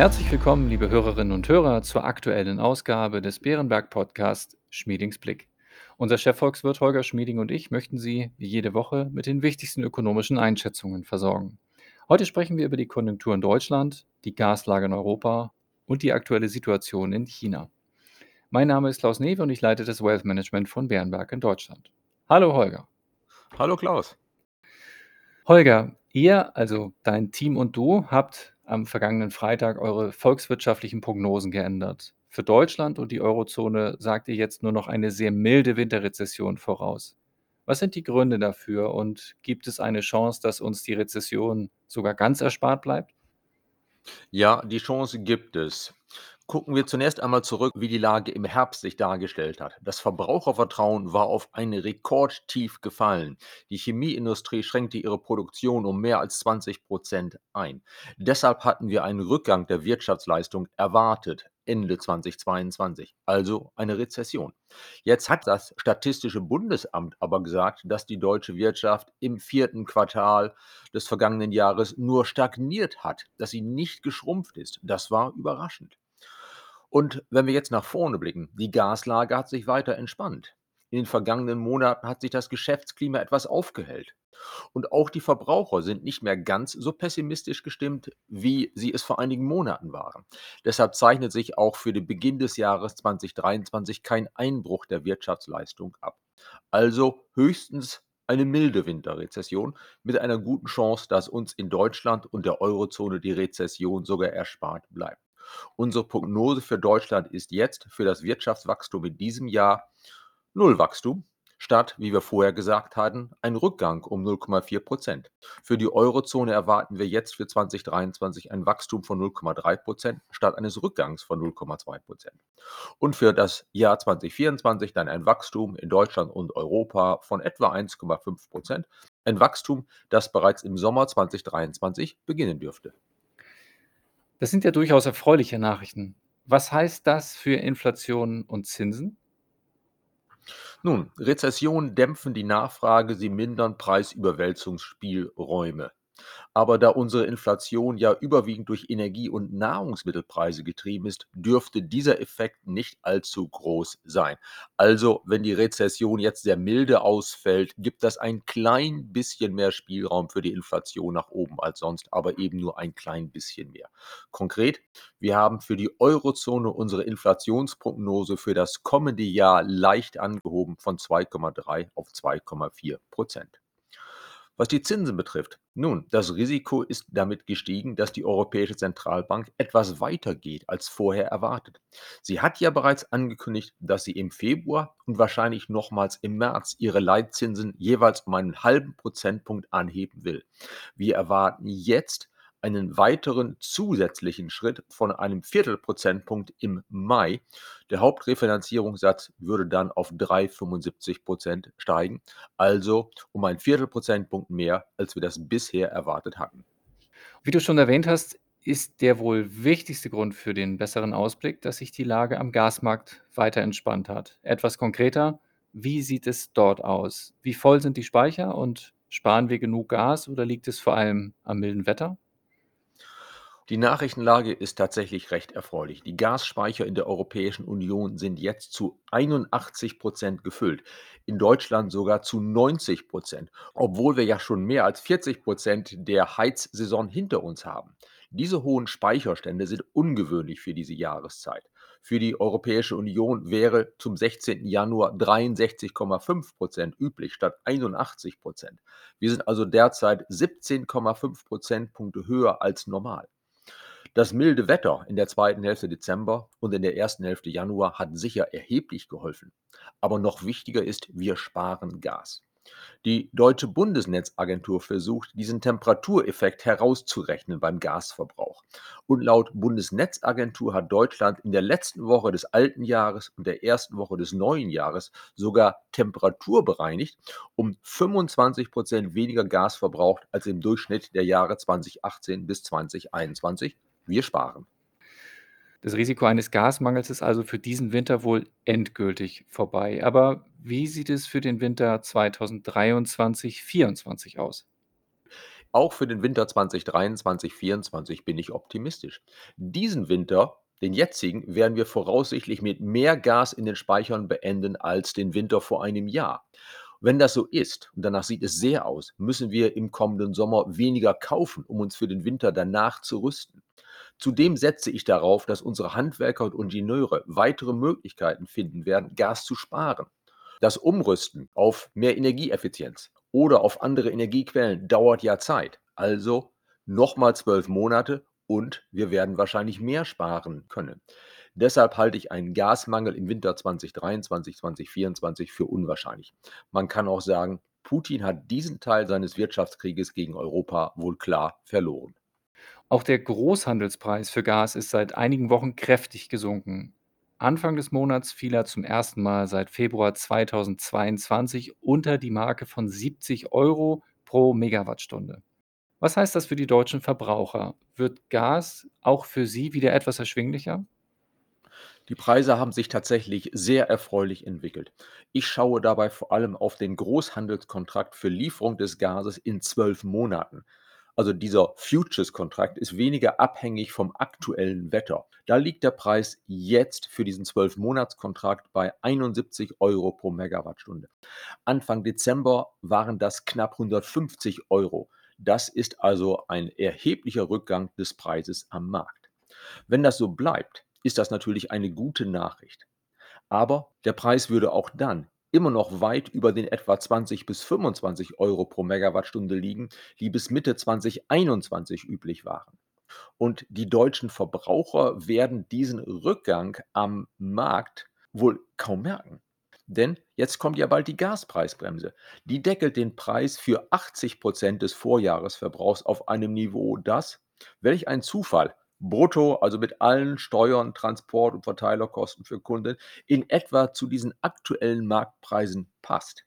Herzlich willkommen, liebe Hörerinnen und Hörer, zur aktuellen Ausgabe des Bärenberg Podcast Schmiedings Blick. Unser Chefvolkswirt Holger Schmieding und ich möchten Sie wie jede Woche mit den wichtigsten ökonomischen Einschätzungen versorgen. Heute sprechen wir über die Konjunktur in Deutschland, die Gaslage in Europa und die aktuelle Situation in China. Mein Name ist Klaus Newe und ich leite das Wealth Management von Bärenberg in Deutschland. Hallo Holger. Hallo Klaus. Holger, ihr, also dein Team und du, habt am vergangenen Freitag eure volkswirtschaftlichen Prognosen geändert. Für Deutschland und die Eurozone sagt ihr jetzt nur noch eine sehr milde Winterrezession voraus. Was sind die Gründe dafür und gibt es eine Chance, dass uns die Rezession sogar ganz erspart bleibt? Ja, die Chance gibt es. Gucken wir zunächst einmal zurück, wie die Lage im Herbst sich dargestellt hat. Das Verbrauchervertrauen war auf ein Rekordtief gefallen. Die Chemieindustrie schränkte ihre Produktion um mehr als 20 Prozent ein. Deshalb hatten wir einen Rückgang der Wirtschaftsleistung erwartet. Ende 2022, also eine Rezession. Jetzt hat das Statistische Bundesamt aber gesagt, dass die deutsche Wirtschaft im vierten Quartal des vergangenen Jahres nur stagniert hat, dass sie nicht geschrumpft ist. Das war überraschend. Und wenn wir jetzt nach vorne blicken, die Gaslage hat sich weiter entspannt. In den vergangenen Monaten hat sich das Geschäftsklima etwas aufgehellt. Und auch die Verbraucher sind nicht mehr ganz so pessimistisch gestimmt, wie sie es vor einigen Monaten waren. Deshalb zeichnet sich auch für den Beginn des Jahres 2023 kein Einbruch der Wirtschaftsleistung ab. Also höchstens eine milde Winterrezession mit einer guten Chance, dass uns in Deutschland und der Eurozone die Rezession sogar erspart bleibt. Unsere Prognose für Deutschland ist jetzt für das Wirtschaftswachstum in diesem Jahr Nullwachstum statt, wie wir vorher gesagt hatten, ein Rückgang um 0,4 Prozent. Für die Eurozone erwarten wir jetzt für 2023 ein Wachstum von 0,3 Prozent statt eines Rückgangs von 0,2 Prozent. Und für das Jahr 2024 dann ein Wachstum in Deutschland und Europa von etwa 1,5 Prozent. Ein Wachstum, das bereits im Sommer 2023 beginnen dürfte. Das sind ja durchaus erfreuliche Nachrichten. Was heißt das für Inflation und Zinsen? Nun, Rezessionen dämpfen die Nachfrage, sie mindern Preisüberwälzungsspielräume. Aber da unsere Inflation ja überwiegend durch Energie- und Nahrungsmittelpreise getrieben ist, dürfte dieser Effekt nicht allzu groß sein. Also, wenn die Rezession jetzt sehr milde ausfällt, gibt das ein klein bisschen mehr Spielraum für die Inflation nach oben als sonst, aber eben nur ein klein bisschen mehr. Konkret, wir haben für die Eurozone unsere Inflationsprognose für das kommende Jahr leicht angehoben von 2,3 auf 2,4 Prozent. Was die Zinsen betrifft, nun, das Risiko ist damit gestiegen, dass die Europäische Zentralbank etwas weiter geht als vorher erwartet. Sie hat ja bereits angekündigt, dass sie im Februar und wahrscheinlich nochmals im März ihre Leitzinsen jeweils um einen halben Prozentpunkt anheben will. Wir erwarten jetzt einen weiteren zusätzlichen Schritt von einem Viertelprozentpunkt im Mai. Der Hauptrefinanzierungssatz würde dann auf 3,75 Prozent steigen, also um ein Viertelprozentpunkt mehr, als wir das bisher erwartet hatten. Wie du schon erwähnt hast, ist der wohl wichtigste Grund für den besseren Ausblick, dass sich die Lage am Gasmarkt weiter entspannt hat. Etwas konkreter, wie sieht es dort aus? Wie voll sind die Speicher und sparen wir genug Gas oder liegt es vor allem am milden Wetter? Die Nachrichtenlage ist tatsächlich recht erfreulich. Die Gasspeicher in der Europäischen Union sind jetzt zu 81 Prozent gefüllt, in Deutschland sogar zu 90 Prozent, obwohl wir ja schon mehr als 40 Prozent der Heizsaison hinter uns haben. Diese hohen Speicherstände sind ungewöhnlich für diese Jahreszeit. Für die Europäische Union wäre zum 16. Januar 63,5 Prozent üblich statt 81 Prozent. Wir sind also derzeit 17,5 Prozentpunkte höher als normal. Das milde Wetter in der zweiten Hälfte Dezember und in der ersten Hälfte Januar hat sicher erheblich geholfen. Aber noch wichtiger ist, wir sparen Gas. Die Deutsche Bundesnetzagentur versucht, diesen Temperatureffekt herauszurechnen beim Gasverbrauch. Und laut Bundesnetzagentur hat Deutschland in der letzten Woche des alten Jahres und der ersten Woche des neuen Jahres sogar temperaturbereinigt um 25 Prozent weniger Gas verbraucht als im Durchschnitt der Jahre 2018 bis 2021 wir sparen. Das Risiko eines Gasmangels ist also für diesen Winter wohl endgültig vorbei. Aber wie sieht es für den Winter 2023-2024 aus? Auch für den Winter 2023/24 bin ich optimistisch. Diesen Winter, den jetzigen, werden wir voraussichtlich mit mehr Gas in den Speichern beenden als den Winter vor einem Jahr. Wenn das so ist, und danach sieht es sehr aus, müssen wir im kommenden Sommer weniger kaufen, um uns für den Winter danach zu rüsten. Zudem setze ich darauf, dass unsere Handwerker und Ingenieure weitere Möglichkeiten finden werden, Gas zu sparen. Das Umrüsten auf mehr Energieeffizienz oder auf andere Energiequellen dauert ja Zeit. Also nochmal zwölf Monate und wir werden wahrscheinlich mehr sparen können. Deshalb halte ich einen Gasmangel im Winter 2023, 2024 für unwahrscheinlich. Man kann auch sagen, Putin hat diesen Teil seines Wirtschaftskrieges gegen Europa wohl klar verloren. Auch der Großhandelspreis für Gas ist seit einigen Wochen kräftig gesunken. Anfang des Monats fiel er zum ersten Mal seit Februar 2022 unter die Marke von 70 Euro pro Megawattstunde. Was heißt das für die deutschen Verbraucher? Wird Gas auch für sie wieder etwas erschwinglicher? Die Preise haben sich tatsächlich sehr erfreulich entwickelt. Ich schaue dabei vor allem auf den Großhandelskontrakt für Lieferung des Gases in zwölf Monaten. Also dieser Futures-Kontrakt ist weniger abhängig vom aktuellen Wetter. Da liegt der Preis jetzt für diesen 12-Monats-Kontrakt bei 71 Euro pro Megawattstunde. Anfang Dezember waren das knapp 150 Euro. Das ist also ein erheblicher Rückgang des Preises am Markt. Wenn das so bleibt, ist das natürlich eine gute Nachricht. Aber der Preis würde auch dann immer noch weit über den etwa 20 bis 25 Euro pro Megawattstunde liegen, die bis Mitte 2021 üblich waren. Und die deutschen Verbraucher werden diesen Rückgang am Markt wohl kaum merken. Denn jetzt kommt ja bald die Gaspreisbremse. Die deckelt den Preis für 80 Prozent des Vorjahresverbrauchs auf einem Niveau, das, welch ein Zufall, brutto, also mit allen Steuern, Transport und Verteilerkosten für Kunden, in etwa zu diesen aktuellen Marktpreisen passt.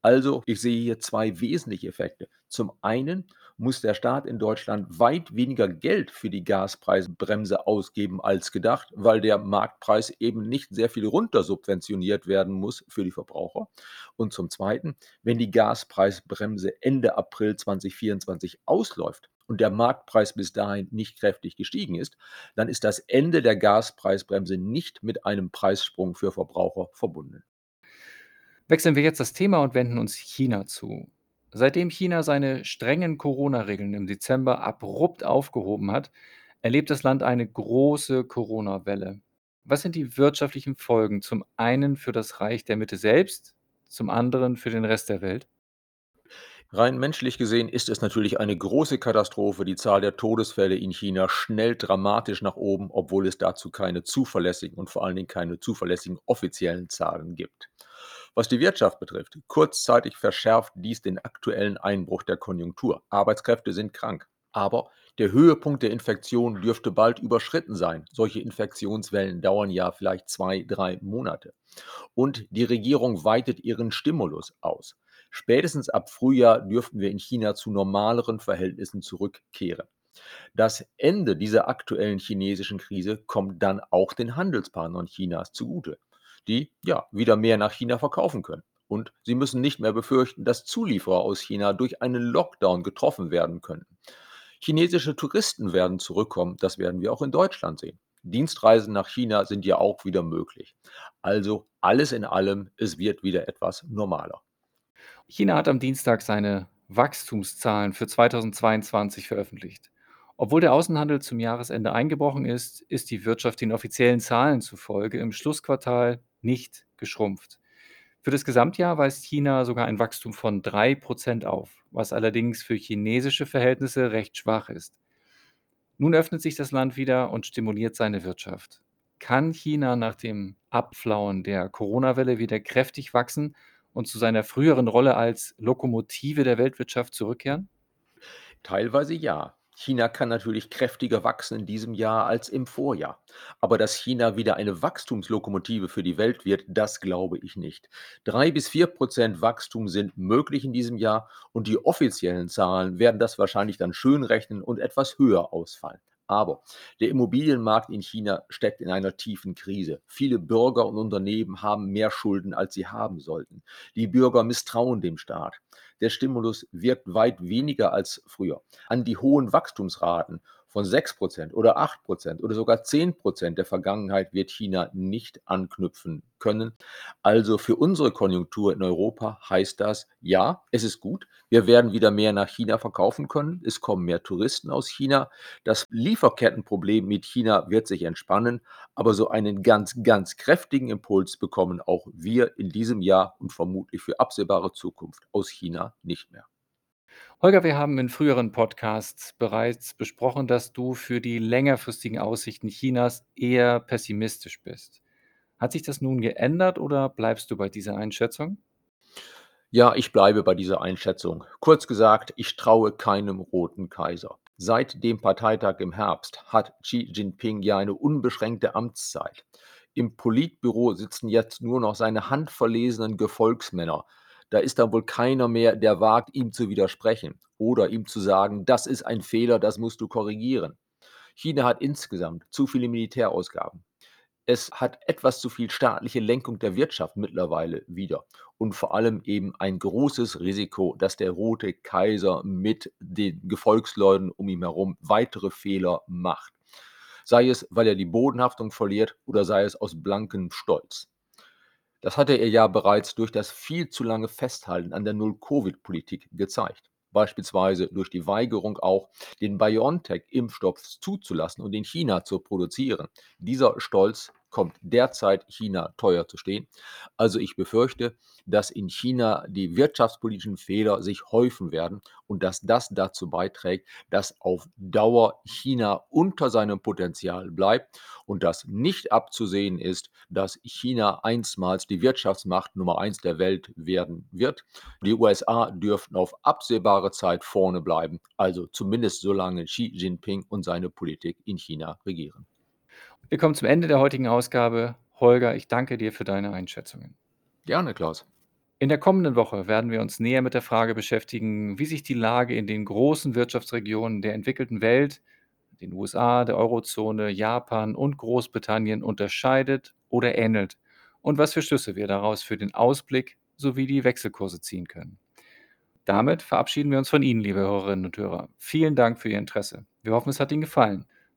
Also, ich sehe hier zwei wesentliche Effekte. Zum einen muss der Staat in Deutschland weit weniger Geld für die Gaspreisbremse ausgeben als gedacht, weil der Marktpreis eben nicht sehr viel runtersubventioniert werden muss für die Verbraucher. Und zum Zweiten, wenn die Gaspreisbremse Ende April 2024 ausläuft, und der Marktpreis bis dahin nicht kräftig gestiegen ist, dann ist das Ende der Gaspreisbremse nicht mit einem Preissprung für Verbraucher verbunden. Wechseln wir jetzt das Thema und wenden uns China zu. Seitdem China seine strengen Corona-Regeln im Dezember abrupt aufgehoben hat, erlebt das Land eine große Corona-Welle. Was sind die wirtschaftlichen Folgen zum einen für das Reich der Mitte selbst, zum anderen für den Rest der Welt? Rein menschlich gesehen ist es natürlich eine große Katastrophe, die Zahl der Todesfälle in China schnellt dramatisch nach oben, obwohl es dazu keine zuverlässigen und vor allen Dingen keine zuverlässigen offiziellen Zahlen gibt. Was die Wirtschaft betrifft, kurzzeitig verschärft dies den aktuellen Einbruch der Konjunktur. Arbeitskräfte sind krank. Aber der Höhepunkt der Infektion dürfte bald überschritten sein. Solche Infektionswellen dauern ja vielleicht zwei, drei Monate. Und die Regierung weitet ihren Stimulus aus. Spätestens ab Frühjahr dürften wir in China zu normaleren Verhältnissen zurückkehren. Das Ende dieser aktuellen chinesischen Krise kommt dann auch den Handelspartnern Chinas zugute, die ja wieder mehr nach China verkaufen können. Und sie müssen nicht mehr befürchten, dass Zulieferer aus China durch einen Lockdown getroffen werden könnten. Chinesische Touristen werden zurückkommen, das werden wir auch in Deutschland sehen. Dienstreisen nach China sind ja auch wieder möglich. Also alles in allem, es wird wieder etwas normaler. China hat am Dienstag seine Wachstumszahlen für 2022 veröffentlicht. Obwohl der Außenhandel zum Jahresende eingebrochen ist, ist die Wirtschaft den offiziellen Zahlen zufolge im Schlussquartal nicht geschrumpft. Für das Gesamtjahr weist China sogar ein Wachstum von 3% auf, was allerdings für chinesische Verhältnisse recht schwach ist. Nun öffnet sich das Land wieder und stimuliert seine Wirtschaft. Kann China nach dem Abflauen der Corona-Welle wieder kräftig wachsen und zu seiner früheren Rolle als Lokomotive der Weltwirtschaft zurückkehren? Teilweise ja. China kann natürlich kräftiger wachsen in diesem Jahr als im Vorjahr. Aber dass China wieder eine Wachstumslokomotive für die Welt wird, das glaube ich nicht. Drei bis vier Prozent Wachstum sind möglich in diesem Jahr und die offiziellen Zahlen werden das wahrscheinlich dann schön rechnen und etwas höher ausfallen. Aber der Immobilienmarkt in China steckt in einer tiefen Krise. Viele Bürger und Unternehmen haben mehr Schulden, als sie haben sollten. Die Bürger misstrauen dem Staat. der Stimulus wirkt weit weniger als früher. An die hohen Wachstumsraten von 6% oder 8% oder sogar 10% der Vergangenheit wird China nicht anknüpfen können. Also für unsere Konjunktur in Europa heißt das, ja, es ist gut, wir werden wieder mehr nach China verkaufen können, es kommen mehr Touristen aus China, das Lieferkettenproblem mit China wird sich entspannen, aber so einen ganz, ganz kräftigen Impuls bekommen auch wir in diesem Jahr und vermutlich für absehbare Zukunft aus China nicht mehr. Holger, wir haben in früheren Podcasts bereits besprochen, dass du für die längerfristigen Aussichten Chinas eher pessimistisch bist. Hat sich das nun geändert oder bleibst du bei dieser Einschätzung? Ja, ich bleibe bei dieser Einschätzung. Kurz gesagt, ich traue keinem roten Kaiser. Seit dem Parteitag im Herbst hat Xi Jinping ja eine unbeschränkte Amtszeit. Im Politbüro sitzen jetzt nur noch seine handverlesenen Gefolgsmänner, da ist dann wohl keiner mehr, der wagt, ihm zu widersprechen oder ihm zu sagen, das ist ein Fehler, das musst du korrigieren. China hat insgesamt zu viele Militärausgaben. Es hat etwas zu viel staatliche Lenkung der Wirtschaft mittlerweile wieder und vor allem eben ein großes Risiko, dass der rote Kaiser mit den Gefolgsleuten um ihn herum weitere Fehler macht. Sei es, weil er die Bodenhaftung verliert oder sei es aus blankem Stolz. Das hatte er ja bereits durch das viel zu lange Festhalten an der Null-Covid-Politik gezeigt. Beispielsweise durch die Weigerung auch, den BioNTech-Impfstoff zuzulassen und in China zu produzieren. Dieser Stolz kommt derzeit China teuer zu stehen. Also ich befürchte, dass in China die wirtschaftspolitischen Fehler sich häufen werden und dass das dazu beiträgt, dass auf Dauer China unter seinem Potenzial bleibt und dass nicht abzusehen ist, dass China einstmals die Wirtschaftsmacht Nummer eins der Welt werden wird. Die USA dürften auf absehbare Zeit vorne bleiben, also zumindest solange Xi Jinping und seine Politik in China regieren. Wir kommen zum Ende der heutigen Ausgabe. Holger, ich danke dir für deine Einschätzungen. Gerne, Klaus. In der kommenden Woche werden wir uns näher mit der Frage beschäftigen, wie sich die Lage in den großen Wirtschaftsregionen der entwickelten Welt, den USA, der Eurozone, Japan und Großbritannien unterscheidet oder ähnelt und was für Schlüsse wir daraus für den Ausblick sowie die Wechselkurse ziehen können. Damit verabschieden wir uns von Ihnen, liebe Hörerinnen und Hörer. Vielen Dank für Ihr Interesse. Wir hoffen, es hat Ihnen gefallen.